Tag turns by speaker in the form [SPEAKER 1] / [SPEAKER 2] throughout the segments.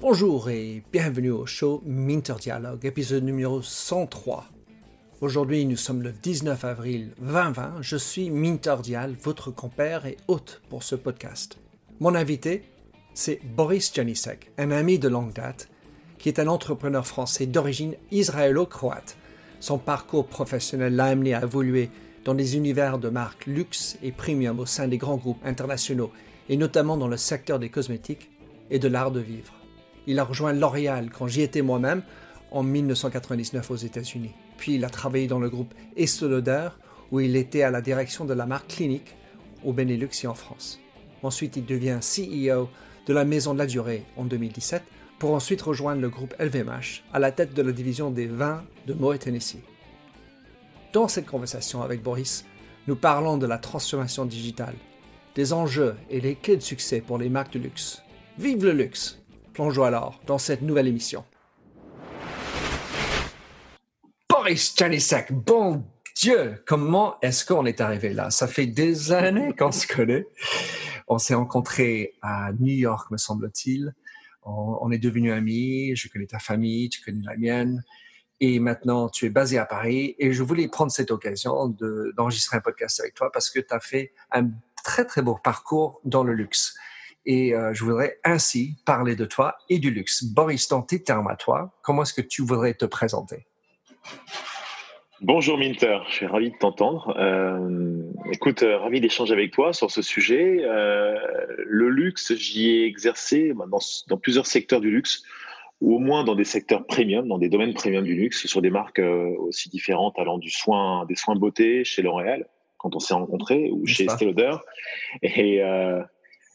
[SPEAKER 1] Bonjour et bienvenue au show Minter Dialogue, épisode numéro 103. Aujourd'hui, nous sommes le 19 avril 2020. Je suis Minter Dial, votre compère et hôte pour ce podcast. Mon invité, c'est Boris Janisek, un ami de longue date, qui est un entrepreneur français d'origine israélo-croate. Son parcours professionnel l'a amené à évoluer dans des univers de marques luxe et premium au sein des grands groupes internationaux, et notamment dans le secteur des cosmétiques et de l'art de vivre. Il a rejoint L'Oréal quand j'y étais moi-même en 1999 aux États-Unis. Puis il a travaillé dans le groupe Estée Lauder où il était à la direction de la marque Clinique au Benelux et en France. Ensuite, il devient CEO de la Maison de la Durée en 2017 pour ensuite rejoindre le groupe LVMH à la tête de la division des vins de Moet Tennessee. Dans cette conversation avec Boris, nous parlons de la transformation digitale, des enjeux et les clés de succès pour les marques de luxe. Vive le luxe Plongeons alors dans cette nouvelle émission. Boris Janisek, bon Dieu, comment est-ce qu'on est arrivé là? Ça fait des années qu'on se connaît. On s'est rencontrés à New York, me semble-t-il. On, est devenus amis. Je connais ta famille, tu connais la mienne. Et maintenant, tu es basé à Paris. Et je voulais prendre cette occasion d'enregistrer un podcast avec toi parce que tu as fait un très, très beau parcours dans le luxe. Et euh, je voudrais ainsi parler de toi et du luxe. Boris, dans tes termes à toi, comment est-ce que tu voudrais te présenter?
[SPEAKER 2] Bonjour Minter, je suis ravi de t'entendre. Euh, écoute, euh, ravi d'échanger avec toi sur ce sujet. Le luxe, j'y ai exercé bah, dans, plusieurs secteurs du luxe, ou au moins dans des secteurs premium, dans des domaines premium du luxe, sur des marques aussi différentes, allant du soin, des soins beauté chez L'Oréal, quand on s'est rencontrés, ou chez Estée Lauder, et,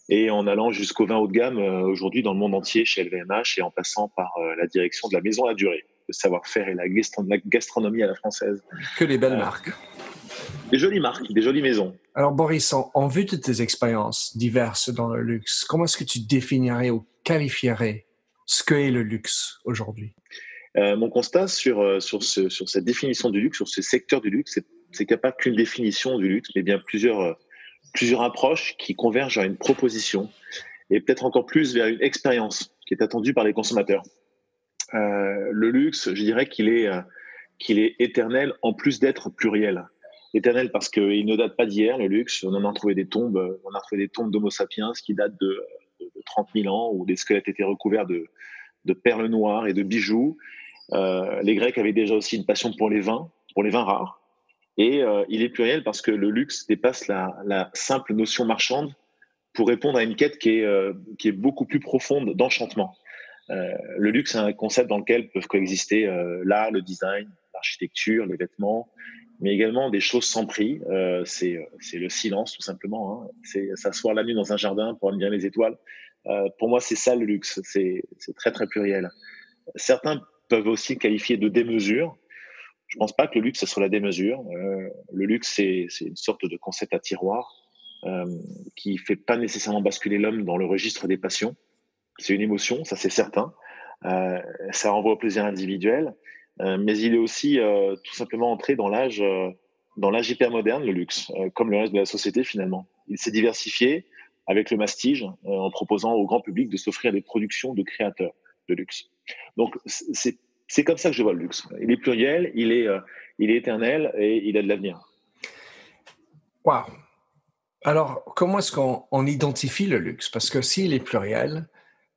[SPEAKER 2] et en allant jusqu'au vin haut de gamme aujourd'hui dans le monde entier chez LVMH et en passant par la direction de la maison à durée le savoir-faire et la, gastronomie à la française.
[SPEAKER 1] Que les belles euh, marques.
[SPEAKER 2] Des jolies marques, des jolies maisons.
[SPEAKER 1] Alors Boris, en, vue de tes expériences diverses dans le luxe, comment est-ce que tu définirais ou qualifierais ce qu'est le luxe aujourd'hui?
[SPEAKER 2] Euh, Mon constat sur, euh, sur, ce, sur cette définition du luxe, sur ce secteur du luxe, c'est qu'il n'y a pas qu'une définition du luxe, mais bien plusieurs, plusieurs approches qui convergent à une proposition et peut-être encore plus vers une expérience qui est attendue par les consommateurs. Euh, le luxe, je dirais qu'il est, euh, qu'il est éternel en plus d'être pluriel. Éternel parce qu'il ne date pas d'hier, le luxe. On en a trouvé des tombes, on a trouvé des tombes d'Homo sapiens qui datent de, 30 000 ans, où des squelettes étaient recouverts de, perles noires et de bijoux. Euh, les Grecs avaient déjà aussi une passion pour les vins, pour les vins rares. Et il est pluriel parce que le luxe dépasse la, simple notion marchande pour répondre à une quête qui est, est beaucoup plus profonde d'enchantement. Euh, le luxe, c'est un concept dans lequel peuvent coexister euh, l'art, le design, l'architecture, les vêtements, mais également des choses sans prix. Euh, c'est le silence, tout simplement. Hein. C'est s'asseoir la nuit dans un jardin pour admirer les étoiles. Pour moi, c'est ça le luxe. C'est très, très pluriel. Certains peuvent aussi qualifier de démesure. Je pense pas que le luxe, ce soit la démesure. le luxe, c'est une sorte de concept à tiroir euh, qui fait pas nécessairement basculer l'homme dans le registre des passions c'est une émotion, ça c'est certain. Euh, ça renvoie au plaisir individuel, euh, mais il est aussi euh, tout simplement entré dans l'âge, dans l'âge hyper moderne, le luxe, comme le reste de la société finalement. Il s'est diversifié avec le mastige en proposant au grand public de s'offrir des productions de créateurs de luxe. Donc c'est comme ça que je vois le luxe. Il est pluriel, il est, il est éternel et il a de l'avenir.
[SPEAKER 1] Waouh Alors, comment est-ce qu'on identifie le luxe? Parce que s'il est pluriel,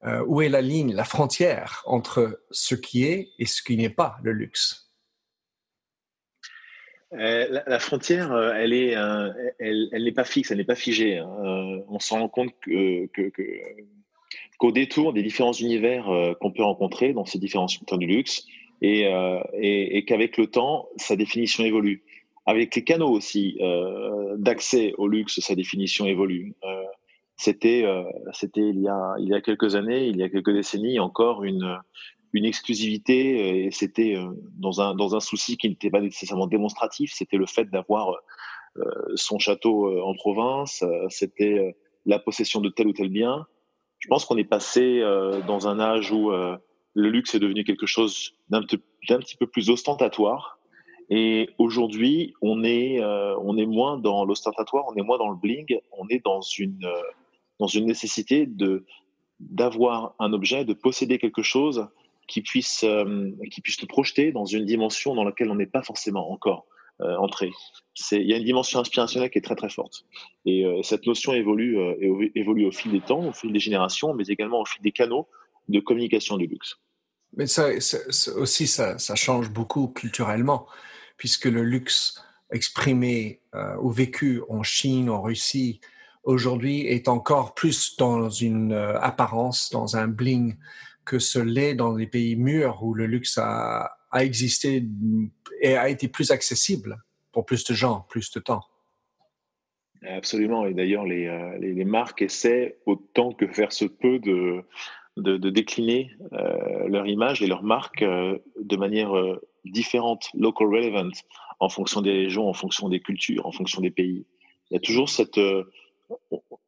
[SPEAKER 1] euh, où est la ligne, la frontière entre ce qui est et ce qui n'est pas le luxe?
[SPEAKER 2] Euh, la, frontière, euh, elle est, elle, n'est pas fixe, elle n'est pas figée. Hein. on se rend compte qu'au détour des différents univers qu'on peut rencontrer dans ces différents secteurs du luxe, et, qu'avec le temps, sa définition évolue. Avec les canaux aussi d'accès au luxe, sa définition évolue. C'était, euh, il y a quelques années, il y a quelques décennies, encore une une exclusivité et c'était euh, dans un dans un souci qui n'était pas nécessairement démonstratif. C'était le fait d'avoir euh, son château en province. C'était la possession de tel ou tel bien. Je pense qu'on est passé dans un âge où le luxe est devenu quelque chose d'un petit peu plus ostentatoire Et aujourd'hui, on est, euh, on est moins dans l'ostentatoire, on est moins dans le bling, on est dans une, euh, dans une nécessité de d'avoir un objet, de posséder quelque chose qui puisse, euh, qui puisse te projeter dans une dimension dans laquelle on n'est pas forcément encore entré. Il y a une dimension inspirationnelle qui est très très forte. Et cette notion évolue, évolue au fil des temps, au fil des générations, mais également au fil des canaux de communication du luxe.
[SPEAKER 1] Mais ça, aussi, ça, change beaucoup culturellement puisque le luxe exprimé euh, ou vécu en Chine, en Russie, aujourd'hui est encore plus dans une euh, apparence, dans un bling, que ce l'est dans les pays mûrs où le luxe a, existé et a été plus accessible pour plus de gens, plus de temps.
[SPEAKER 2] Absolument. Et d'ailleurs, les, euh, marques essaient autant que faire se peut de, de, décliner leur image et leur marque de manière différentes, local relevant, en fonction des régions, en fonction des cultures, en fonction des pays. Il y a toujours cette, euh,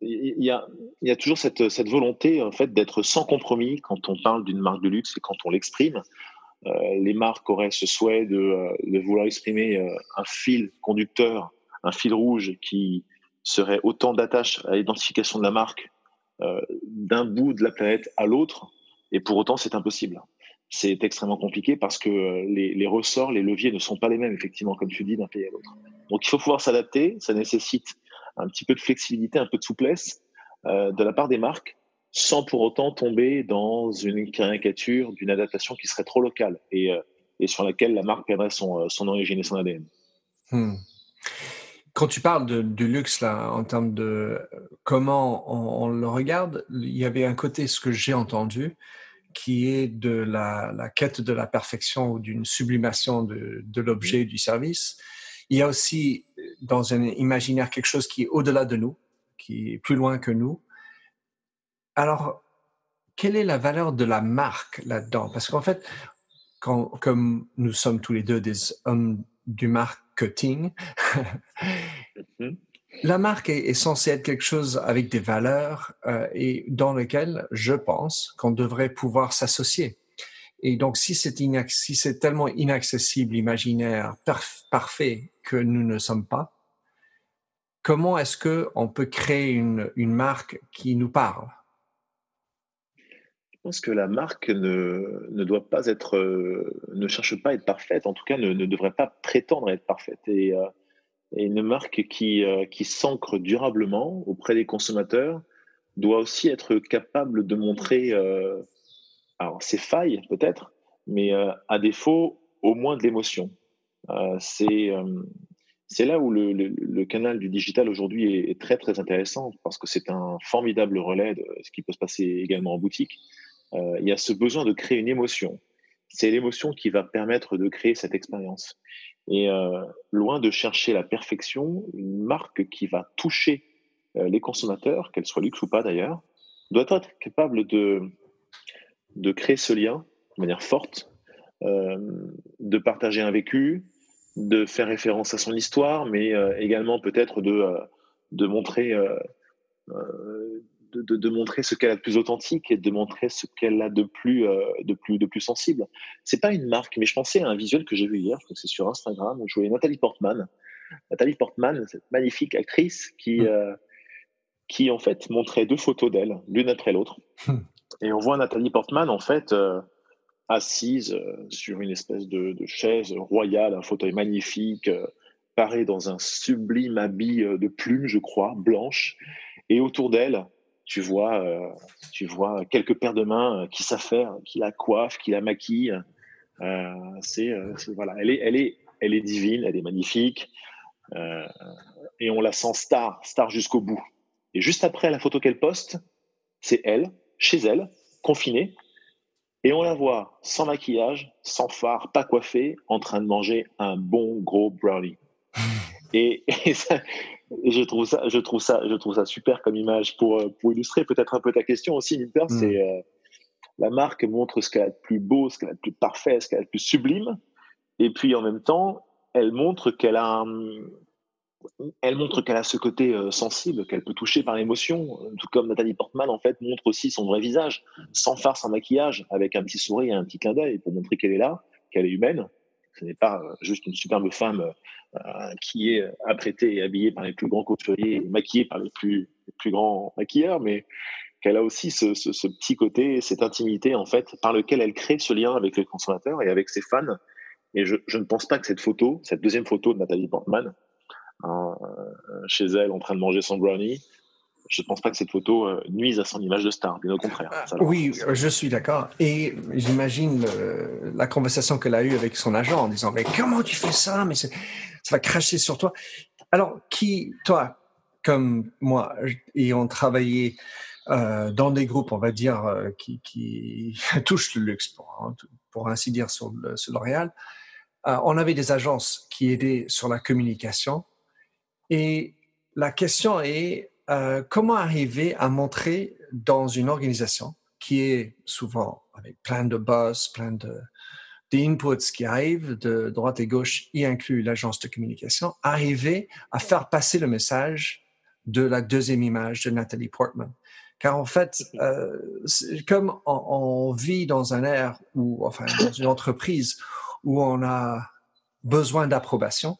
[SPEAKER 2] il y a, toujours cette, volonté en fait d'être sans compromis quand on parle d'une marque de luxe et quand on l'exprime. Euh, les marques auraient ce souhait de, euh, vouloir exprimer un fil conducteur, un fil rouge qui serait autant d'attache à l'identification de la marque d'un bout de la planète à l'autre, et pour autant c'est impossible c'est extrêmement compliqué parce que euh, les, ressorts, les leviers ne sont pas les mêmes, effectivement, comme tu dis, d'un pays à l'autre. Donc il faut pouvoir s'adapter, ça nécessite un petit peu de flexibilité, un peu de souplesse euh, de la part des marques, sans pour autant tomber dans une caricature d'une adaptation qui serait trop locale et, euh, sur laquelle la marque perdrait son, origine et son ADN.
[SPEAKER 1] Hmm. Quand tu parles de, du luxe, là, en termes de comment on, on, le regarde, il y avait un côté, ce que j'ai entendu, qui est de la, quête de la perfection ou d'une sublimation de, de l'objet du service. Il y a aussi dans un imaginaire quelque chose qui est au-delà de nous, qui est plus loin que nous. Alors, quelle est la valeur de la marque là-dedans? Parce qu'en fait, quand, comme nous sommes tous les deux des hommes du marketing, mm-hmm la marque est, censée être quelque chose avec des valeurs euh, et dans lequel je pense qu'on devrait pouvoir s'associer. Et donc, si c'est tellement inaccessible, imaginaire, parfait que nous ne sommes pas, comment est-ce que on peut créer une, marque qui nous parle?
[SPEAKER 2] Je pense que la marque ne, ne doit pas être, euh, ne cherche pas à être parfaite. En tout cas, ne, devrait pas prétendre être parfaite. Et euh, et une marque qui, euh, qui s'ancre durablement auprès des consommateurs doit aussi être capable de montrer alors ses failles peut-être, mais euh, à défaut au moins de l'émotion. c'est c'est là où le, le, canal du digital aujourd'hui est, très très intéressant parce que c'est un formidable relais de ce qui peut se passer également en boutique. il y a ce besoin de créer une émotion. C'est l'émotion qui va permettre de créer cette expérience. Et euh, loin de chercher la perfection, une marque qui va toucher euh, les consommateurs, qu'elle soit luxe ou pas d'ailleurs, doit être capable de, de créer ce lien de manière forte, euh, de partager un vécu, de faire référence à son histoire, mais également peut-être de, de montrer de, montrer ce qu'elle a de plus authentique et de montrer ce qu'elle a de plus, euh, de plus, de plus sensible. C'est pas une marque, mais je pensais à un visuel que j'ai vu hier, je crois que c'est sur Instagram, où je voyais Nathalie Portman. Nathalie Portman, cette magnifique actrice qui, mm. euh, qui en fait montrait deux photos d'elle, l'une après l'autre. Et on voit Nathalie Portman en fait euh, assise sur une espèce de, chaise royale, un fauteuil magnifique, parée dans un sublime habit de plumes, je crois, blanche. Et autour d'elle, tu vois, euh, tu vois quelques paires de mains euh, qui s'affairent, qui la coiffent, qui la maquillent. Euh, c'est, voilà, elle est, elle est, elle est divine, elle est magnifique, et on la sent star, star jusqu'au bout. Et juste après la photo qu'elle poste, c'est elle, chez elle, confinée, et on la voit sans maquillage, sans phare, pas coiffée, en train de manger un bon gros brownie. Et, et ça, je trouve ça, je trouve ça, je trouve ça super comme image pour, euh, pour illustrer peut-être un peu ta question aussi, Nimper. Mm. C'est euh, la marque montre ce qu'elle a de plus beau, ce qu'elle a de plus parfait, ce qu'elle a de plus sublime, et puis en même temps, elle montre qu'elle a, elle montre qu'elle a ce côté euh, sensible, qu'elle peut toucher par l'émotion, tout comme Nathalie Portman en fait montre aussi son vrai visage, sans farce, sans maquillage, avec un petit sourire et un petit clin d'œil pour montrer qu'elle est là, qu'elle est humaine. Ce n'est pas juste une superbe femme qui est apprêtée et habillée par les plus grands couturiers et maquillée par les plus, plus grands maquilleurs, mais qu'elle a aussi ce, petit côté, cette intimité en fait, par lequel elle crée ce lien avec les consommateurs et avec ses fans. Et je, je ne pense pas que cette photo, cette deuxième photo de Nathalie Portman, hein, chez elle en train de manger son brownie, je ne pense pas que cette photo euh, nuise à son image de star, bien au contraire.
[SPEAKER 1] Ah, oui, je suis d'accord. Et j'imagine la conversation qu'elle a eue avec son agent en disant Mais comment tu fais ça? Mais ça va cracher sur toi. Alors, qui, toi, comme moi, ayant travaillé euh, dans des groupes, on va dire, euh, qui, qui touchent le luxe, pour, pour ainsi dire, sur, le, sur L'Oréal, on avait des agences qui aidaient sur la communication. Et la question est euh, comment arriver à montrer dans une organisation qui est souvent avec plein de boss, plein de d'inputs qui arrivent de droite et gauche, y inclut l'agence de communication, arriver à faire passer le message de la deuxième image de Nathalie Portman. Car en fait, euh, comme on, vit dans un air ou enfin dans une entreprise où on a besoin d'approbation,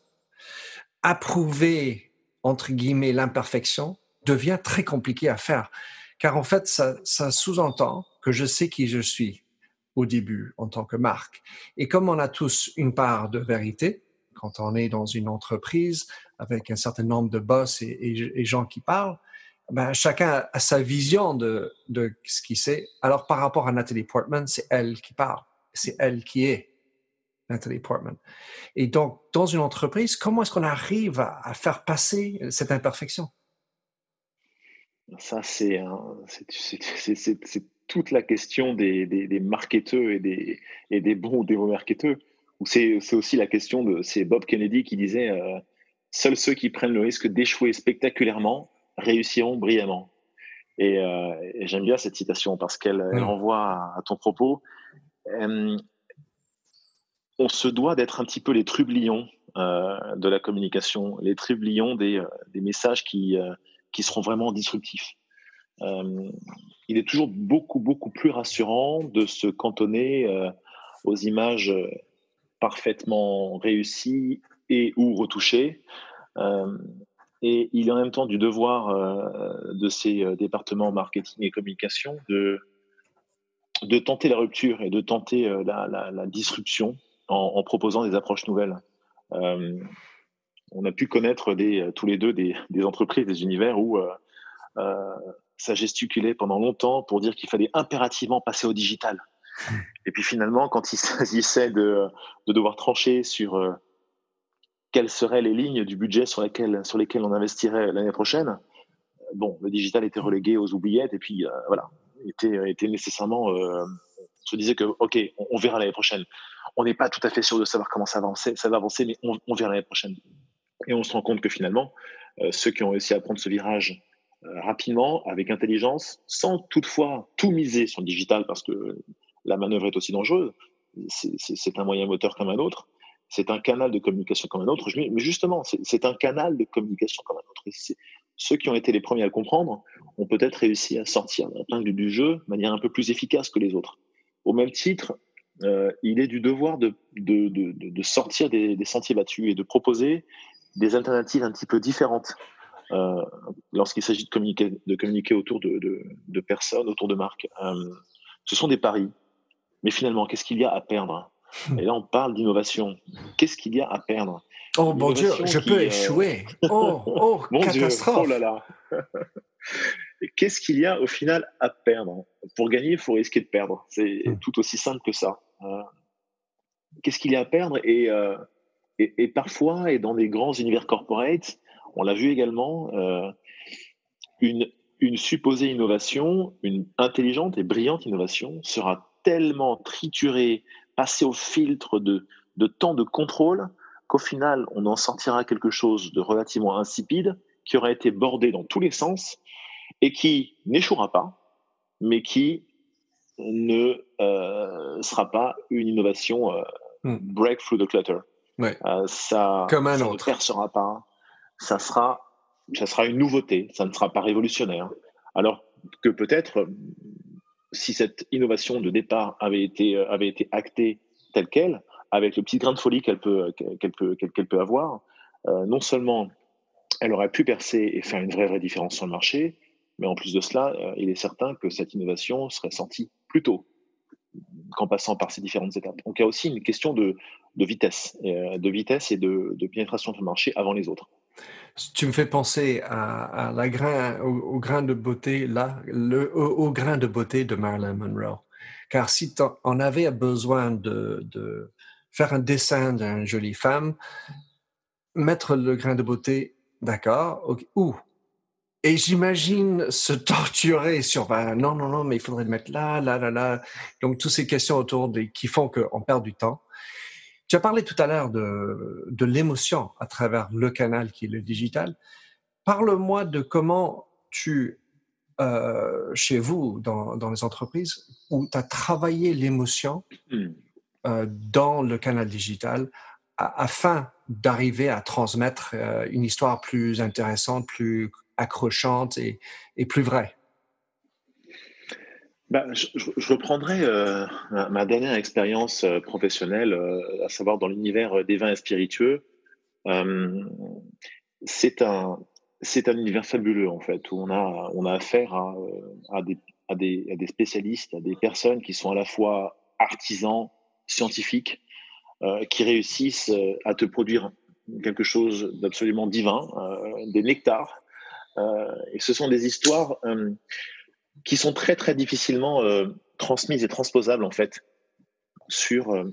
[SPEAKER 1] approuver entre guillemets l'imperfection devient très compliqué à faire. Car en fait, ça, ça sous-entend que je sais qui je suis au début en tant que marque. Et comme on a tous une part de vérité, quand on est dans une entreprise avec un certain nombre de boss et, gens qui parlent, ben, chacun a sa vision de, de ce qu'il sait. Alors par rapport à Nathalie Portman, c'est elle qui parle, c'est elle qui est Nathalie Portman. Et donc, dans une entreprise, comment est-ce qu'on arrive à, à faire passer cette imperfection?
[SPEAKER 2] Ça, c'est toute la question des, des, marketeurs et des, et des bons ou des mauvais marketeurs. C'est aussi la question de. C'est Bob Kennedy qui disait euh, Seuls ceux qui prennent le risque d'échouer spectaculairement réussiront brillamment. Et, euh, j'aime bien cette citation parce qu'elle mmh. renvoie à, ton propos. On se doit d'être un petit peu les trublions euh, de la communication, les trublions des, des messages qui qui seront vraiment disruptifs. Euh, il est toujours beaucoup, beaucoup plus rassurant de se cantonner euh, aux images euh, parfaitement réussies et ou retouchées. et il est en même temps du devoir de ces départements marketing et communication de, de tenter la rupture et de tenter la, disruption en, proposant des approches nouvelles on a pu connaître euh, tous les deux des, entreprises, des univers où euh, euh, ça gesticulait pendant longtemps pour dire qu'il fallait impérativement passer au digital. Et puis finalement, quand il s'agissait de, devoir trancher sur quelles seraient les lignes du budget sur lesquelles, sur lesquelles on investirait l'année prochaine, bon, le digital était relégué aux oubliettes et puis voilà, était, était nécessairement. on se disait que, OK, on, verra l'année prochaine. On n'est pas tout à fait sûr de savoir comment ça va avancer, ça va avancer mais on, on verra l'année prochaine. Et on se rend compte que finalement, euh, ceux qui ont réussi à prendre ce virage euh, rapidement, avec intelligence, sans toutefois tout miser sur le digital, parce que la manœuvre est aussi dangereuse, c'est un moyen moteur comme un autre, c'est un canal de communication comme un autre, mais justement, c'est un canal de communication comme un autre. ceux qui ont été les premiers à le comprendre ont peut-être réussi à sortir du jeu de manière un peu plus efficace que les autres. Au même titre, euh, il est du devoir de, de, de, de sortir des, des, sentiers battus et de proposer des alternatives un petit peu différentes euh, lorsqu'il s'agit de communiquer, de communiquer autour de, de, personnes, autour de marques. Euh, ce sont des paris. Mais finalement, qu'est-ce qu'il y a à perdre? Hmm. Et là, on parle d'innovation. Qu'est-ce qu'il y a à perdre?
[SPEAKER 1] Oh mon Dieu, je peux échouer. Oh, oh mon catastrophe.
[SPEAKER 2] oh là là. Qu'est-ce qu'il y a au final à perdre? Pour gagner, il faut risquer de perdre. C'est hmm. tout aussi simple que ça. Qu'est-ce qu'il y a à perdre Et et, parfois, et dans des grands univers corporate, on l'a vu également, euh, une, une supposée innovation, une intelligente et brillante innovation sera tellement triturée, passée au filtre de, de de contrôle, qu'au final, on en sortira quelque chose de relativement insipide, qui aura été bordé dans tous les sens, et qui n'échouera pas, mais qui ne euh, sera pas une innovation hmm. break through the clutter.
[SPEAKER 1] Euh, ça, Comme un autre.
[SPEAKER 2] ne percera pas. Ça sera, ça sera une nouveauté. Ça ne sera pas révolutionnaire. Alors que peut-être, si cette innovation de départ avait été, avait été actée telle qu'elle, avec le petit grain de folie qu'elle peut, qu'elle peut, qu'elle peut avoir, non seulement elle aurait pu percer et faire une vraie, vraie différence sur le marché, mais en plus de cela, il est certain que cette innovation serait sentie plus tôt qu'en passant par ces différentes étapes. Donc il y a aussi une question de, de vitesse, de vitesse et de, de pénétration le marché avant les autres.
[SPEAKER 1] Tu me fais penser à, la grain, au, grain de beauté, là, le, au, grain de beauté de Marilyn Monroe. Car si on avait besoin de, faire un dessin d'une jolie femme, mettre le grain de beauté, d'accord, où et j'imagine se torturer sur ben, non, non, non, mais il faudrait le mettre là, là, là, là. Donc, toutes ces questions autour des, qui font qu'on perd du temps. Tu as parlé tout à l'heure de, de l'émotion à travers le canal qui est le digital. Parle-moi de comment tu, euh, chez vous, dans, dans, les entreprises, où tu as travaillé l'émotion hmm. euh, dans le canal digital afin d'arriver à transmettre euh, une histoire plus intéressante, plus accrochante et, et plus vraie.
[SPEAKER 2] Bah, je, reprendrai euh, ma, dernière expérience euh, professionnelle, euh, à savoir dans l'univers des vins et spiritueux. c'est un, un univers fabuleux en fait, où on a, on a affaire à, des, à, des, à, des, spécialistes, à des personnes qui sont à la fois artisans, scientifiques, qui réussissent à te produire quelque chose d'absolument divin, des nectars. Et ce sont des histoires qui sont très très difficilement euh, transmises et transposables en fait sur euh,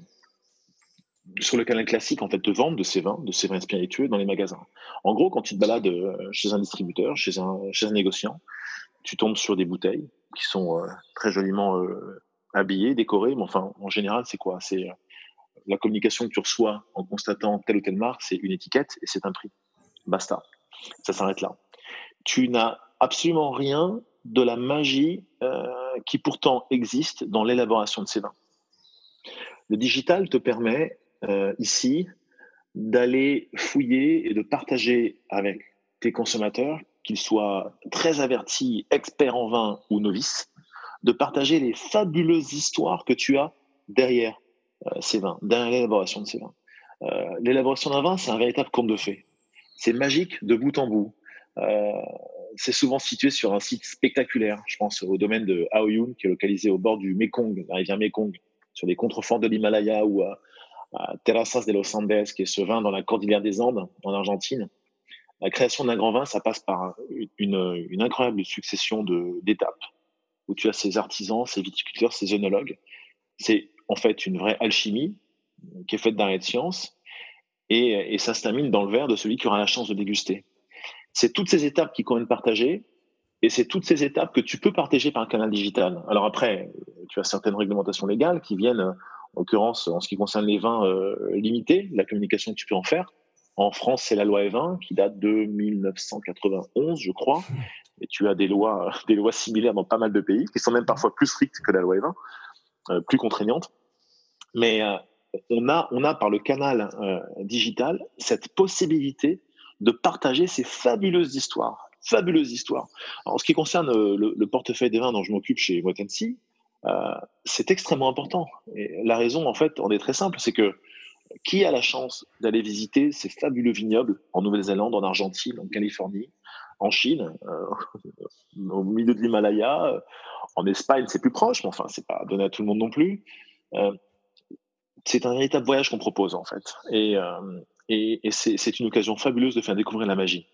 [SPEAKER 2] sur le canal classique en fait de vente de ces vins, de ces vins spiritueux dans les magasins. En gros, quand tu te balades euh, chez un distributeur, chez un chez un négociant, tu tombes sur des bouteilles qui sont très joliment habillées, décorées, mais enfin en général c'est quoi? C'est la communication que tu reçois en constatant telle ou telle marque, c'est une étiquette et c'est un prix. Basta. Ça s'arrête là. Tu n'as absolument rien de la magie euh, qui pourtant existe dans l'élaboration de ces vins. Le digital te permet euh, ici d'aller fouiller et de partager avec tes consommateurs, qu'ils soient très avertis, experts en vin ou novices, de partager les fabuleuses histoires que tu as derrière euh, ces vins, derrière l'élaboration de ces vins. l'élaboration d'un vin, c'est un véritable conte de fées. C'est magique de bout en bout c'est souvent situé sur un site spectaculaire. Je pense au domaine de Aoyun, qui est localisé au bord du Mekong, la rivière Mekong, sur les contreforts de l'Himalaya ou à, Terrazas de los Andes, qui est ce vin dans la cordillère des Andes, en Argentine. La création d'un grand vin, ça passe par une, incroyable succession d'étapes, où tu as ces artisans, ces viticulteurs, ces œnologues. C'est en fait une vraie alchimie qui est faite d'arrêt de science, et ça se termine dans le verre de celui qui aura la chance de déguster. C'est toutes ces étapes qui conviennent partager et c'est toutes ces étapes que tu peux partager par un canal digital. Alors après, tu as certaines réglementations légales qui viennent, en l'occurrence, en ce qui concerne les vins euh, limités, la communication que tu peux en faire. En France, c'est la loi E20 qui date de 1991, je crois. Et tu as des lois, des lois similaires dans pas mal de pays qui sont même parfois plus strictes que la loi E20, euh, plus contraignantes. Mais euh, on, a, on a par le canal digital cette possibilité de partager ces fabuleuses histoires. Fabuleuses histoires. en ce qui concerne euh, le, portefeuille des vins dont je m'occupe chez Motensi, euh, c'est extrêmement important. Et la raison, en fait, on est très simple, c'est que qui a la chance d'aller visiter ces fabuleux vignobles en Nouvelle-Zélande, en Argentine, en Californie, en Chine, euh, au milieu de l'Himalaya, en Espagne, c'est plus proche, mais enfin, c'est pas donné à tout le monde non plus. c'est un véritable voyage qu'on propose en fait. Et, et, c'est une occasion fabuleuse de faire découvrir la magie.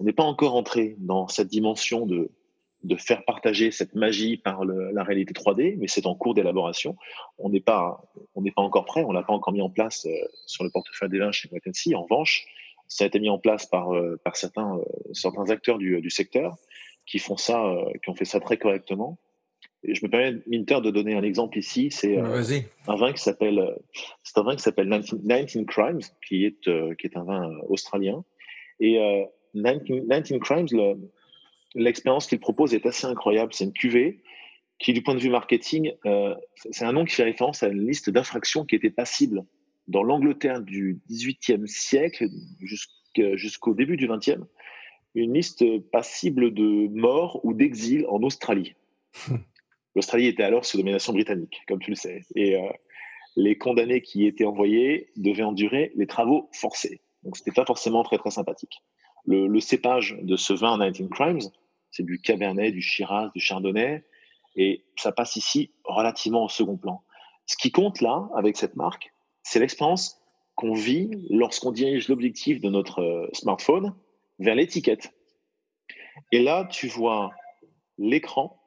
[SPEAKER 2] On n'est pas encore entré dans cette dimension de, faire partager cette magie par la réalité 3D, mais c'est en cours d'élaboration. On n'est pas, encore prêt, on l'a pas encore mis en place euh, sur le portefeuille des vins chez Moitensi. En revanche, ça a été mis en place par, euh, euh, certains acteurs du, du, secteur qui font ça, qui ont fait ça très correctement je me permets, Minter, de donner un exemple ici. C'est euh, un vin qui s'appelle, euh, c'est un vin qui s'appelle 19, Crimes, qui est, euh, qui est un vin australien. Et 19, Crimes, l'expérience qu'il propose est assez incroyable. C'est une cuvée qui, du point de vue marketing, c'est un nom qui fait référence à une liste d'infractions qui était passible dans l'Angleterre du XVIIIe siècle jusqu'au début du XXe. Une liste passible de mort ou d'exil en Australie. L'Australie était alors sous domination britannique, comme tu le sais. Et, euh, les condamnés qui étaient envoyés devaient endurer les travaux forcés. Donc, c'était pas forcément très, très sympathique. Le, cépage de ce vin 19 Crimes, c'est du Cabernet, du Shiraz, du Chardonnay, et ça passe ici relativement au second plan. Ce qui compte là, avec cette marque, c'est l'expérience qu'on vit lorsqu'on dirige l'objectif de notre euh, smartphone vers l'étiquette. Et là, tu vois l'écran,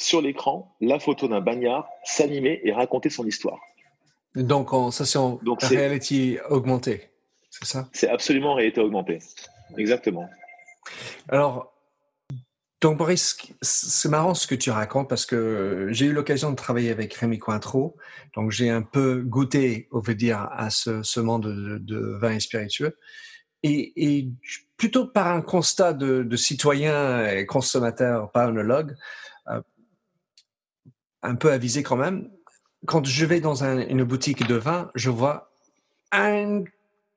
[SPEAKER 2] sur l'écran, la photo d'un bagnard s'animer et raconter son histoire.
[SPEAKER 1] Donc, en, ça, c'est en réalité augmentée, c'est ça?
[SPEAKER 2] C'est absolument réalité augmentée. Exactement.
[SPEAKER 1] Alors, donc Boris, c'est marrant ce que tu racontes parce que j'ai eu l'occasion de travailler avec Rémi Cointreau, donc j'ai un peu goûté, on veut dire, à ce, monde de, vin et spiritueux, et, plutôt par un constat de, citoyen et consommateur, pas œnologue, euh, un peu avisé quand même. Quand je vais dans une boutique de vin, je vois un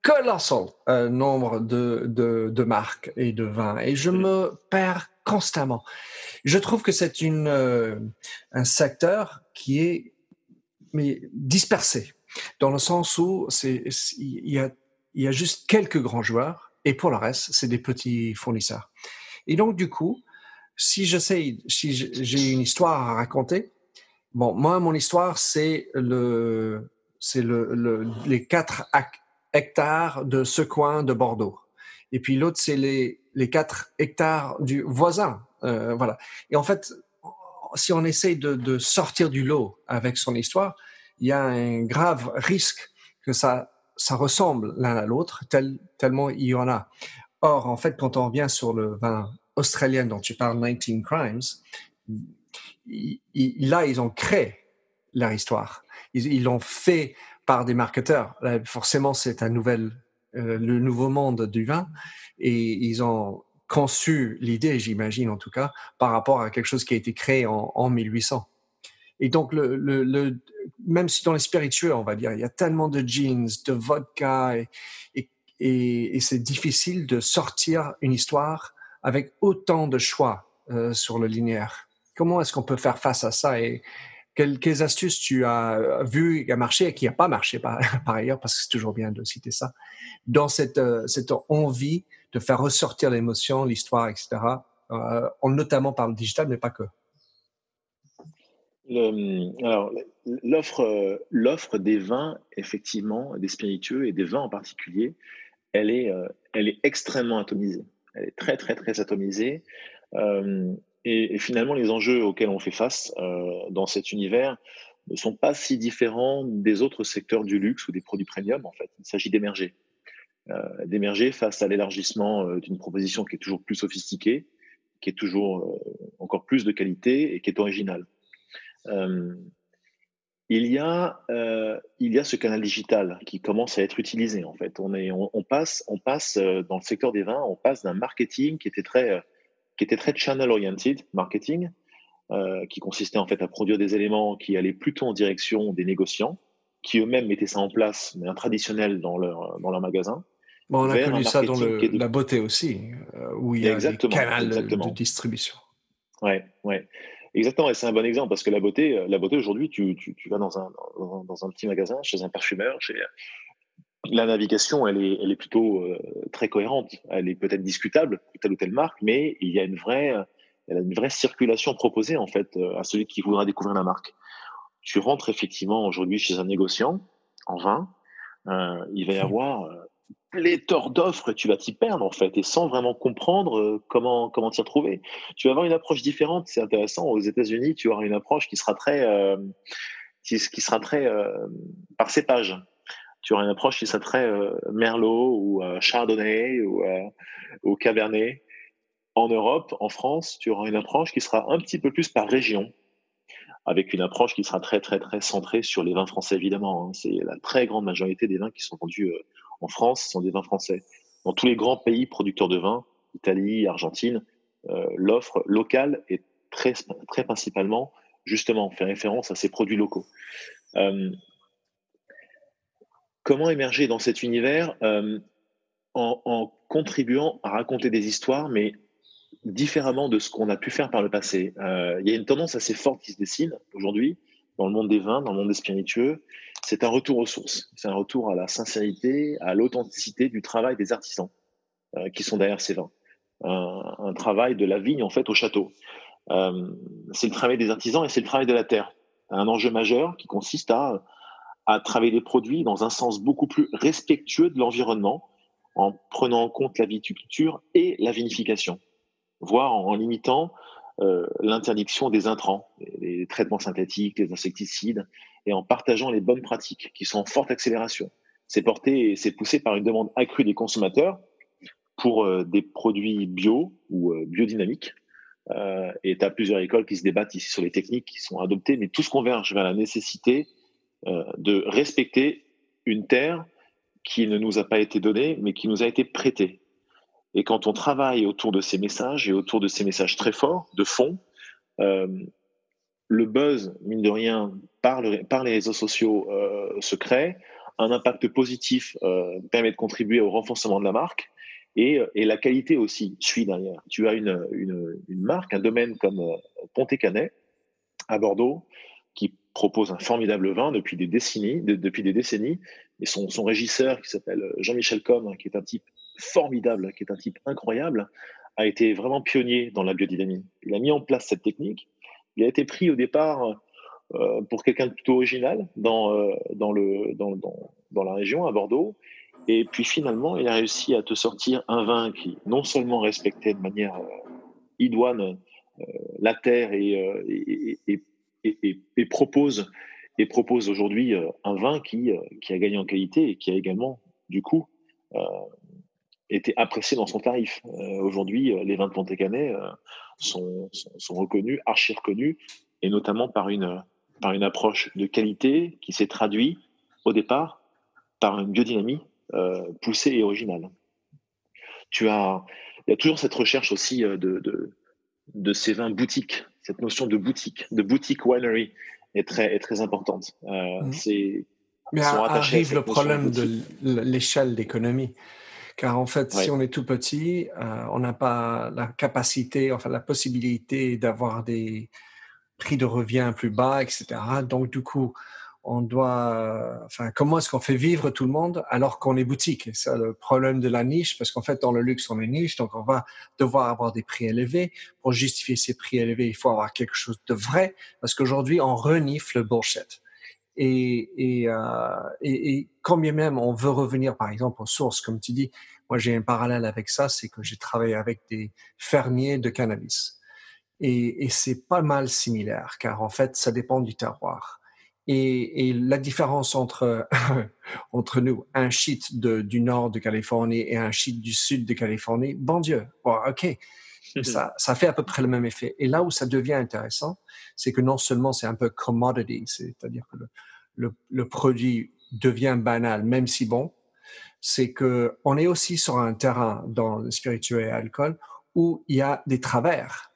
[SPEAKER 1] colossal euh, nombre de, de, marques et de vins et je me perds constamment. Je trouve que c'est une euh, un secteur qui est mais dispersé dans le sens où c'est il y a il y a juste quelques grands joueurs et pour le reste c'est des petits fournisseurs. Et donc du coup, si j'essaye si j'ai une histoire à raconter, bon moi mon histoire c'est le c'est le, le, les quatre actes hectares de ce coin de Bordeaux. Et puis l'autre, c'est les, les 4 hectares du voisin. Euh, voilà. Et en fait, si on essaye de, de, sortir du lot avec son histoire, il y a un grave risque que ça, ça ressemble l'un à l'autre, tel, tellement il y en a. Or, en fait, quand on revient sur le vin australien dont tu parles, 19 Crimes, là, ils ont créé leur histoire. Ils l'ont fait par des marketeurs. forcément, c'est un nouvel, euh, le nouveau monde du vin, et ils ont conçu l'idée, j'imagine en tout cas, par rapport à quelque chose qui a été créé en, en 1800. Et donc, même si dans les spiritueux, on va dire, il y a tellement de jeans, de vodka, et c'est difficile de sortir une histoire avec autant de choix euh, sur le linéaire. Comment est-ce qu'on peut faire face à ça et, quelles, astuces tu as vues qui a marché et qui n'a pas marché par, ailleurs, parce que c'est toujours bien de citer ça, dans cette, euh, cette envie de faire ressortir l'émotion, l'histoire, etc., euh, notamment par le digital, mais pas que?
[SPEAKER 2] Alors, l'offre, l'offre des vins, effectivement, des spiritueux et des vins en particulier, elle est, euh, elle est extrêmement atomisée. Elle est très, très, très atomisée. Euh, et, finalement, les enjeux auxquels on fait face euh, dans cet univers ne sont pas si différents des autres secteurs du luxe ou des produits premium. En fait, il s'agit d'émerger, euh, d'émerger face à l'élargissement euh, d'une proposition qui est toujours plus sophistiquée, qui est toujours encore plus de qualité et qui est originale. il y a il y a ce canal digital qui commence à être utilisé en fait. On est on, on passe on passe dans le secteur des vins, on passe d'un marketing qui était très qui était très channel-oriented marketing, euh, qui consistait en fait à produire des éléments qui allaient plutôt en direction des négociants, qui eux-mêmes mettaient ça en place, mais un traditionnel dans leur, dans leur magasin.
[SPEAKER 1] Bon, on a connu ça dans le, la beauté aussi, euh, où il y a exactement, des canaux de distribution.
[SPEAKER 2] Ouais, ouais. Exactement, et c'est un bon exemple parce que la beauté, euh, la beauté aujourd'hui, tu, tu, tu, vas dans un, dans, dans, un petit magasin, chez un parfumeur, chez, la navigation, elle est, elle est plutôt euh, très cohérente. Elle est peut-être discutable pour telle ou telle marque, mais il y a une vraie, elle a une vraie circulation proposée en fait euh, à celui qui voudra découvrir la marque. Tu rentres effectivement aujourd'hui chez un négociant en vin, euh, il va y avoir euh, pléthore d'offres et tu vas t'y perdre en fait et sans vraiment comprendre comment comment t'y retrouver. Tu vas avoir une approche différente, c'est intéressant. Aux États-Unis, tu auras une approche qui sera très qui, qui, sera très par cépage tu auras une approche qui très euh, Merlot ou euh, Chardonnay ou, euh, Cabernet. En Europe, en France, tu auras une approche qui sera un petit peu plus par région, avec une approche qui sera très très très centrée sur les vins français évidemment. Hein. C'est la très grande majorité des vins qui sont vendus en France sont des vins français. Dans tous les grands pays producteurs de vin, Italie, Argentine, l'offre locale est très très principalement justement fait référence à ces produits locaux. Comment émerger dans cet univers euh, en, contribuant à raconter des histoires, mais différemment de ce qu'on a pu faire par le passé. Euh, il y a une tendance assez forte qui se dessine aujourd'hui dans le monde des vins, dans le monde des spiritueux, c'est un retour aux sources. C'est un retour à la sincérité, à l'authenticité du travail des artisans euh, qui sont derrière ces vins. Un, travail de la vigne, en fait, au château. C'est le travail des artisans et c'est le travail de la terre. Un enjeu majeur qui consiste à, à travailler les produits dans un sens beaucoup plus respectueux de l'environnement, en prenant en compte la viticulture et la vinification, voire en, limitant euh, l'interdiction des intrants, les traitements synthétiques, les insecticides, et en partageant les bonnes pratiques qui sont en forte accélération. C'est porté c'est poussé par une demande accrue des consommateurs pour euh, des produits bio ou euh, biodynamiques. Et tu as plusieurs écoles qui se débattent ici sur les techniques qui sont adoptées, mais tout se converge vers la nécessité de respecter une terre qui ne nous a pas été donnée, mais qui nous a été prêtée. Et quand on travaille autour de ces messages et autour de ces messages très forts, de fond, le buzz, mine de rien, par, les réseaux sociaux euh, se crée. Un impact positif euh, permet de contribuer au renforcement de la marque et, euh, la qualité aussi suit derrière. Tu as une, une, marque, un domaine comme Pontet-Canet à Bordeaux propose un formidable vin depuis des décennies, depuis des décennies. Et son, régisseur qui s'appelle Jean-Michel Com, qui est un type formidable, qui est un type incroyable, a été vraiment pionnier dans la biodynamie. Il a mis en place cette technique il a été pris au départ euh, pour quelqu'un de plutôt original dans, euh, dans, le, dans, la région, à Bordeaux. Et puis finalement, il a réussi à te sortir un vin qui non seulement respectait de manière euh, idoine la terre et, propose, et propose aujourd'hui un vin qui, qui a gagné en qualité et qui a également, du coup, été apprécié dans son tarif. aujourd'hui, les vins de Pontécanet sont, sont, reconnus, archi reconnus, et notamment par une, par une approche de qualité qui s'est traduite au départ par une biodynamie euh, poussée et originale. Tu as, il y a toujours cette recherche aussi euh, de, de ces vins boutiques, cette notion de boutique, de boutique winery est très, est très importante. Euh,
[SPEAKER 1] mmh. C'est mais arrive le problème de l'échelle d'économie. Car en fait, si on est tout petit, euh, on n'a pas la capacité, enfin la possibilité d'avoir des prix de revient plus bas, etc. Donc du coup, on doit, enfin, comment est-ce qu'on fait vivre tout le monde alors qu'on est boutique? C'est le problème de la niche, parce qu'en fait, dans le luxe, on est niche, donc on va devoir avoir des prix élevés. Pour justifier ces prix élevés, il faut avoir quelque chose de vrai, parce qu'aujourd'hui, on renifle le bullshit. Et, et, euh, et, et quand bien même on veut revenir, par exemple, aux sources, comme tu dis, moi j'ai un parallèle avec ça, c'est que j'ai travaillé avec des fermiers de cannabis. Et, et c'est pas mal similaire, car en fait, ça dépend du terroir. Et, et la différence entre, entre nous, un shit de, du nord de Californie et un shit du sud de Californie, bon Dieu, bon, ok, ça, ça fait à peu près le même effet. Et là où ça devient intéressant, c'est que non seulement c'est un peu commodity, c'est-à-dire que le, le, le, produit devient banal, même si bon, c'est que on est aussi sur un terrain dans le spirituel et l'alcool où il y a des travers.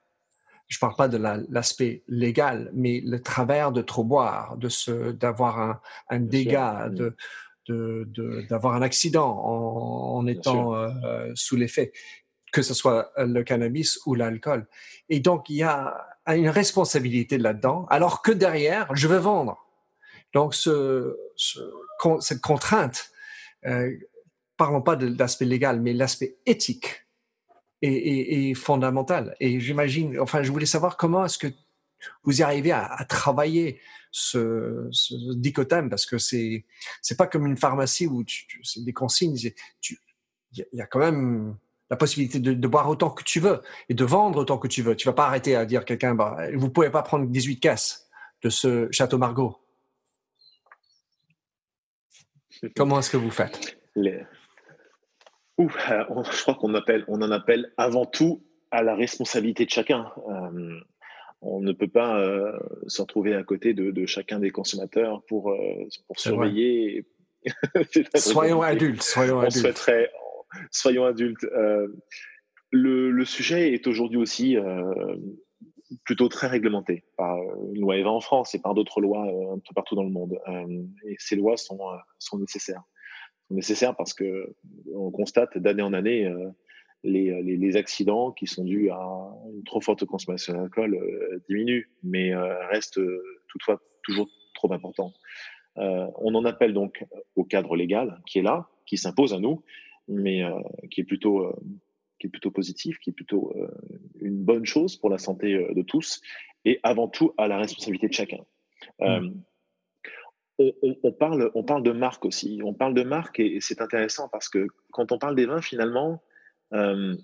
[SPEAKER 1] Je parle pas de l'aspect légal, mais le travers de trop boire, de se, d'avoir un, un dégât, de, de, d'avoir un accident en, en étant euh, sous l'effet que ce soit euh, le cannabis ou l'alcool. Et donc, il y a une responsabilité là-dedans, alors que derrière, je veux vendre. Donc, ce, cette contrainte, euh, parlons pas de l'aspect légal, mais l'aspect éthique est, fondamental. Et j'imagine, enfin, je voulais savoir comment est-ce que vous y arrivez à, travailler ce, ce, parce que c'est c'est pas comme une pharmacie où tu, c'est des consignes. Il y a quand même la possibilité de, boire autant que tu veux et de vendre autant que tu veux. Tu vas pas arrêter à dire à quelqu'un, bah, vous pouvez pas prendre 18 caisses de ce Château Margaux. Comment est-ce que vous faites?
[SPEAKER 2] Les... Ouh, euh, je crois qu'on appelle, on en appelle avant tout à la responsabilité de chacun. Euh, on ne peut pas euh, se retrouver à côté de, chacun des consommateurs pour, pour surveiller.
[SPEAKER 1] soyons adultes, soyons adultes.
[SPEAKER 2] Souhaiterait, soyons adultes. Euh, le, sujet est aujourd'hui aussi euh, plutôt très réglementé par une loi EVA en France et par d'autres lois euh, un peu partout dans le monde. et ces lois sont, sont nécessaires. Nécessaires parce que on constate d'année en année les, les, accidents qui sont dus à une trop forte consommation d'alcool diminuent, mais restent toutefois toujours trop important. on en appelle donc au cadre légal qui est là, qui s'impose à nous, mais qui est plutôt qui est plutôt positif, qui est plutôt une bonne chose pour la santé de tous, et avant tout à la responsabilité de chacun. Mmh on, parle, on parle de marque aussi. On parle de marque et, c'est intéressant parce que quand on parle des vins, finalement, euh,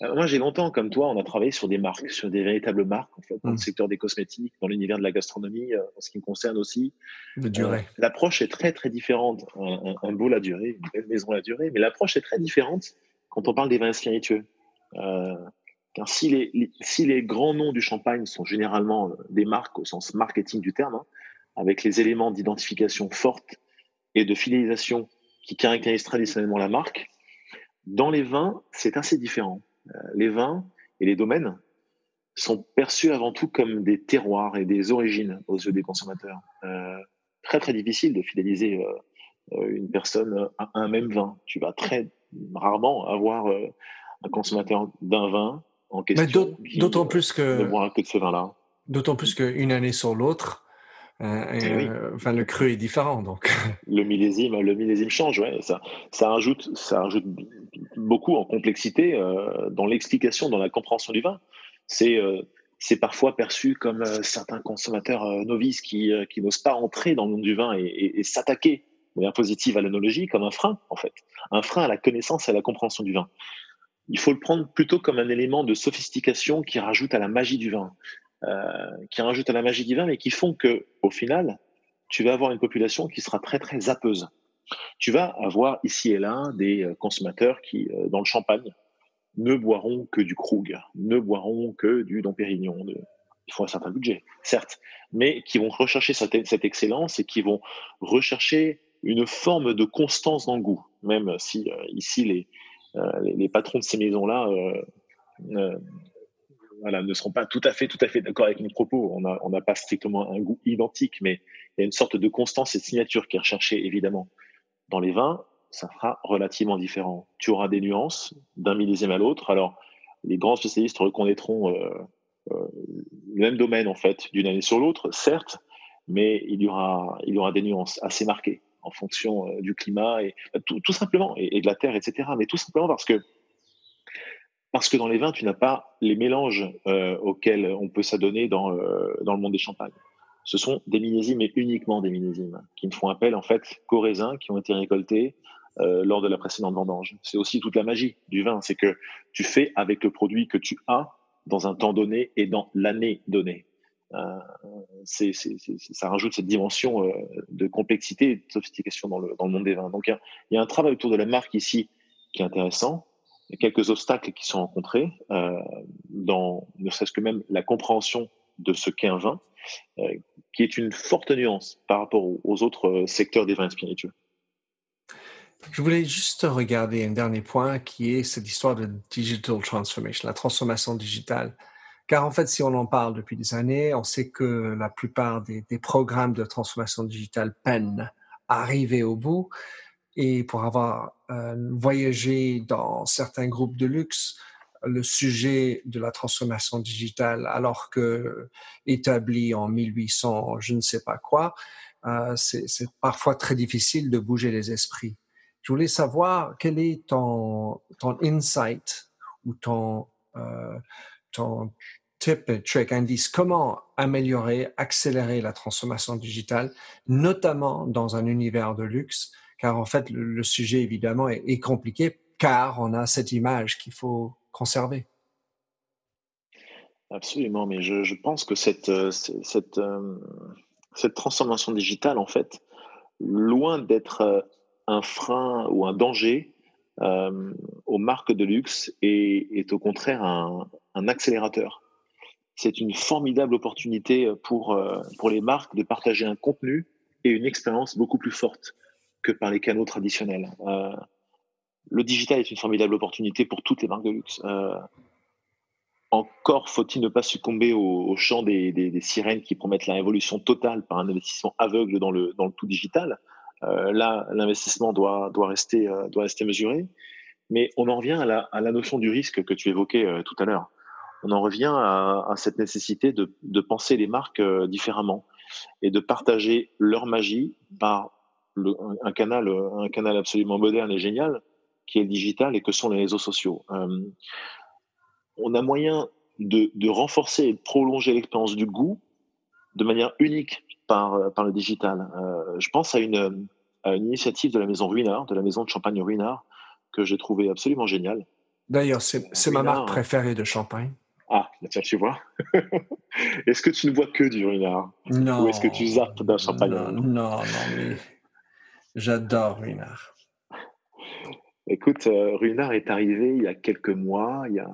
[SPEAKER 2] moi j'ai longtemps, comme toi, on a travaillé sur des marques, sur des véritables marques, en fait, dans le mmh. secteur des cosmétiques, dans l'univers de la gastronomie, euh, en ce qui me concerne aussi.
[SPEAKER 1] De durée.
[SPEAKER 2] Euh, l'approche est très très différente. Un, un, beau la durée, une belle maison la durée, mais l'approche est très différente quand on parle des vins spiritueux. car si les, si les grands noms du champagne sont généralement des marques au sens marketing du terme, hein, avec les éléments d'identification forte et de fidélisation qui caractérisent traditionnellement la marque. Dans les vins, c'est assez différent. Euh, les vins et les domaines sont perçus avant tout comme des terroirs et des origines aux yeux des consommateurs. Euh, très très difficile de fidéliser euh, une personne à un même vin. Tu vas très rarement avoir un consommateur d'un vin en question.
[SPEAKER 1] D'autant plus que.
[SPEAKER 2] Boira que de ce vin-là.
[SPEAKER 1] D'autant plus qu'une année sur l'autre, euh, eh euh, enfin, le cru est différent, donc.
[SPEAKER 2] Le millésime, le millésime change, ouais. Ça, ça rajoute, ça rajoute beaucoup en complexité euh, dans l'explication, dans la compréhension du vin. C'est, c'est parfois perçu comme certains consommateurs novices qui, qui n'osent pas entrer dans le monde du vin et, et, s'attaquer de manière positive à l'analogie comme un frein, en fait, un frein à la connaissance et à la compréhension du vin. Il faut le prendre plutôt comme un élément de sophistication qui rajoute à la magie du vin. Euh, qui rajoutent à la magie divine, mais qui font que, au final, tu vas avoir une population qui sera très très zappeuse. Tu vas avoir ici et là des euh, consommateurs qui, euh, dans le champagne, ne boiront que du Krug, ne boiront que du Dom Pérignon. De... Il faut un certain budget, certes, mais qui vont rechercher cette, excellence et qui vont rechercher une forme de constance dans le goût, même si ici les, les, patrons de ces maisons-là ne seront pas tout à fait, tout à fait d'accord avec mes propos. On n'a pas strictement un goût identique, mais il y a une sorte de constance et de signature qui est recherchée, évidemment. Dans les vins, ça sera relativement différent. Tu auras des nuances d'un millésime à l'autre. Alors, les grands spécialistes reconnaîtront euh, euh, le même domaine, en fait, d'une année sur l'autre, certes, mais il y, aura, des nuances assez marquées en fonction euh, du climat et tout, simplement, et, de la terre, etc. Mais tout simplement parce que parce que dans les vins, tu n'as pas les mélanges euh, auxquels on peut s'adonner dans, euh, dans le monde des champagnes. Ce sont des millésimes et uniquement des millésimes qui ne font appel en fait qu'aux raisins qui ont été récoltés euh, lors de la précédente vendange. C'est aussi toute la magie du vin, c'est que tu fais avec le produit que tu as dans un temps donné et dans l'année donnée. ça rajoute cette dimension de complexité et de sophistication dans le, dans le monde des vins. Donc il y, a un travail autour de la marque ici qui est intéressant, quelques obstacles qui sont rencontrés euh, dans ne serait-ce que même la compréhension de ce qu'est un vin, euh, qui est une forte nuance par rapport aux, autres euh, secteurs des vins spiritueux.
[SPEAKER 1] Je voulais juste regarder un dernier point qui est cette histoire de digital transformation, la transformation digitale. Car en fait, si on en parle depuis des années, on sait que la plupart des, des programmes de transformation digitale peinent à arriver au bout. Et pour avoir euh, voyagé dans certains groupes de luxe, le sujet de la transformation digitale, alors que établi en 1800, je ne sais pas quoi, euh, c'est parfois très difficile de bouger les esprits. Je voulais savoir quel est ton, ton insight ou ton, euh, ton tip, trick, indice, comment améliorer, accélérer la transformation digitale, notamment dans un univers de luxe car en fait, le, sujet, évidemment, est, compliqué, car on a cette image qu'il faut conserver.
[SPEAKER 2] Absolument, mais je, pense que cette, euh, euh, cette, transformation digitale, en fait, loin d'être euh, un frein ou un danger aux marques de luxe, est, au contraire un, un accélérateur. C'est une formidable opportunité pour, pour les marques de partager un contenu et une expérience beaucoup plus forte que par les canaux traditionnels. Euh, le digital est une formidable opportunité pour toutes les marques de luxe. Euh, encore faut-il ne pas succomber au, champ des, sirènes qui promettent la révolution totale par un investissement aveugle dans le, tout digital. Euh, là, l'investissement doit, rester, mesuré. Mais on en revient à la, notion du risque que tu évoquais tout à l'heure. On en revient à, cette nécessité de, penser les marques différemment. et de partager leur magie par un, canal, un canal absolument moderne et génial qui est le digital et que sont les réseaux sociaux. Euh, on a moyen de, renforcer et de prolonger l'expérience du goût de manière unique par, par le digital. Euh, je pense à une, une initiative de la maison Ruinard, de la maison de champagne Ruinard, que j'ai trouvé absolument géniale.
[SPEAKER 3] D'ailleurs, c'est ma marque préférée de champagne.
[SPEAKER 2] Ah, tiens, tu vois. est-ce que tu ne vois que du Ruinard?
[SPEAKER 3] Non.
[SPEAKER 2] Ou est-ce que tu zappes d'un champagne?
[SPEAKER 3] Non, non, mais j'adore Ruinard.
[SPEAKER 2] Écoute, euh, Ruinard est arrivé il y a quelques mois, il y a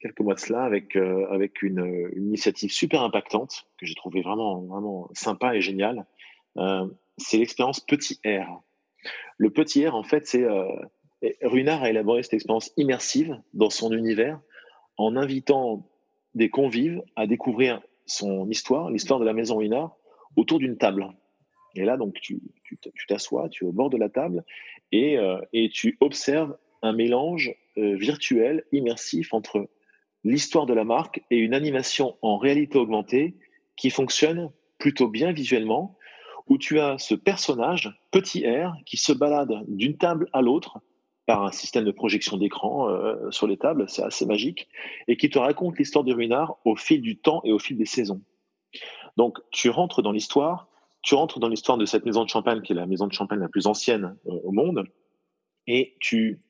[SPEAKER 2] quelques mois de cela, avec, euh, avec une, initiative super impactante que j'ai trouvé vraiment, vraiment sympa et géniale. Euh, c'est l'expérience Petit R. Le Petit R, en fait, c'est Ruinard a élaboré cette expérience immersive dans son univers en invitant des convives à découvrir son histoire, l'histoire de la maison Ruinard, autour d'une table. Et là, donc, tu t'assois, tu, es au bord de la table et, euh, tu observes un mélange euh, virtuel, immersif entre l'histoire de la marque et une animation en réalité augmentée qui fonctionne plutôt bien visuellement, où tu as ce personnage, petit R, qui se balade d'une table à l'autre par un système de projection d'écran euh, sur les tables, c'est assez magique, et qui te raconte l'histoire de Ruinard au fil du temps et au fil des saisons. Donc tu rentres dans l'histoire, tu rentres dans l'histoire de cette maison de champagne, qui est la maison de champagne la plus ancienne euh, au monde, et tu,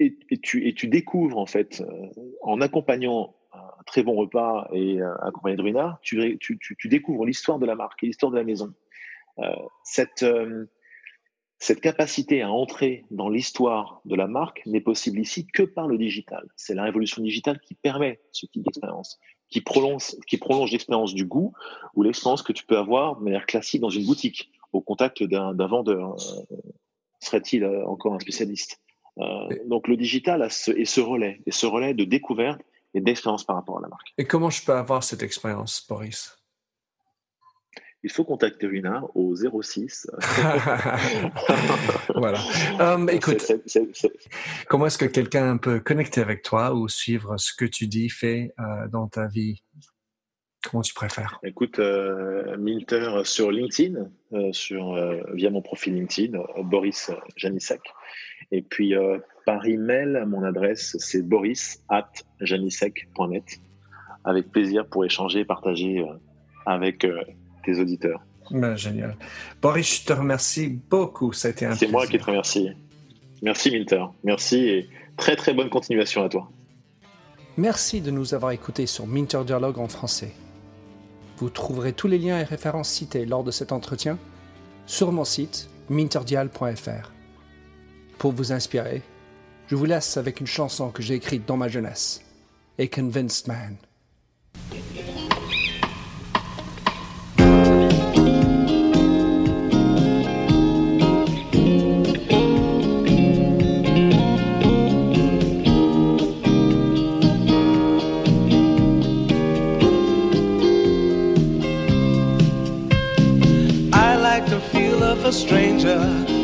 [SPEAKER 2] et, tu, et tu découvres, en fait, euh, en accompagnant un très bon repas et accompagné de Ruinard, tu, tu, tu, découvres l'histoire de la marque et l'histoire de la maison. cette cette capacité à entrer dans l'histoire de la marque n'est possible ici que par le digital. C'est la révolution digitale qui permet ce type d'expérience, qui prolonge, qui prolonge l'expérience du goût ou l'expérience que tu peux avoir de manière classique dans une boutique, au contact d'un vendeur. Euh, serait-il euh, encore un spécialiste euh, Donc le digital a ce, et ce relais, et ce relais de découverte et d'expérience par rapport à la marque.
[SPEAKER 3] Et comment je peux avoir cette expérience, Boris?
[SPEAKER 2] Il faut contacter Ruinard au 06.
[SPEAKER 3] voilà. Um, écoute, comment est-ce que quelqu'un peut connecter avec toi ou suivre ce que tu dis, fais euh, dans ta vie? Comment tu préfères?
[SPEAKER 2] Écoute, euh, Minter sur LinkedIn, euh, sur, via mon profil LinkedIn, Boris Janissac. Et puis par email, mon adresse, c'est boris at janissac.net. Avec plaisir pour échanger et partager avec tes auditeurs.
[SPEAKER 3] Ben, génial. Boris, je te remercie beaucoup. Ça a été un
[SPEAKER 2] C'est moi qui te remercie. Merci, Minter. Merci et très très bonne continuation à toi.
[SPEAKER 3] Merci de nous avoir écoutés sur Minter Dialogue en français. Vous trouverez tous les liens et références cités lors de cet entretien sur mon site minterdial.fr. Pour vous inspirer, je vous laisse avec une chanson que j'ai écrite dans ma jeunesse, A Convinced Man.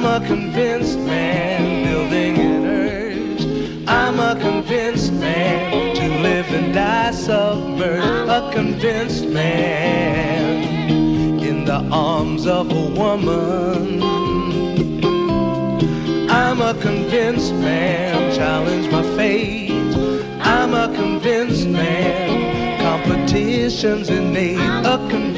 [SPEAKER 3] I'm a convinced man building an urge. I'm a convinced man to live and die submerged. A convinced man in the arms of a woman. I'm a convinced man, challenge my fate. I'm a convinced man, competition's innate. A convinced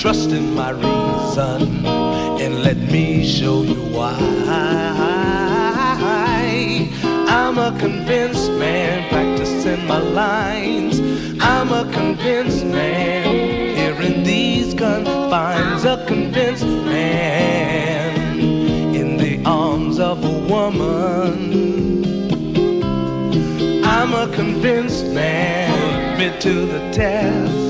[SPEAKER 3] Trust in my reason and let me show you why. I'm a convinced man practicing my lines. I'm a convinced man here in these confines. A convinced man in the arms of a woman. I'm a convinced man, been to the test.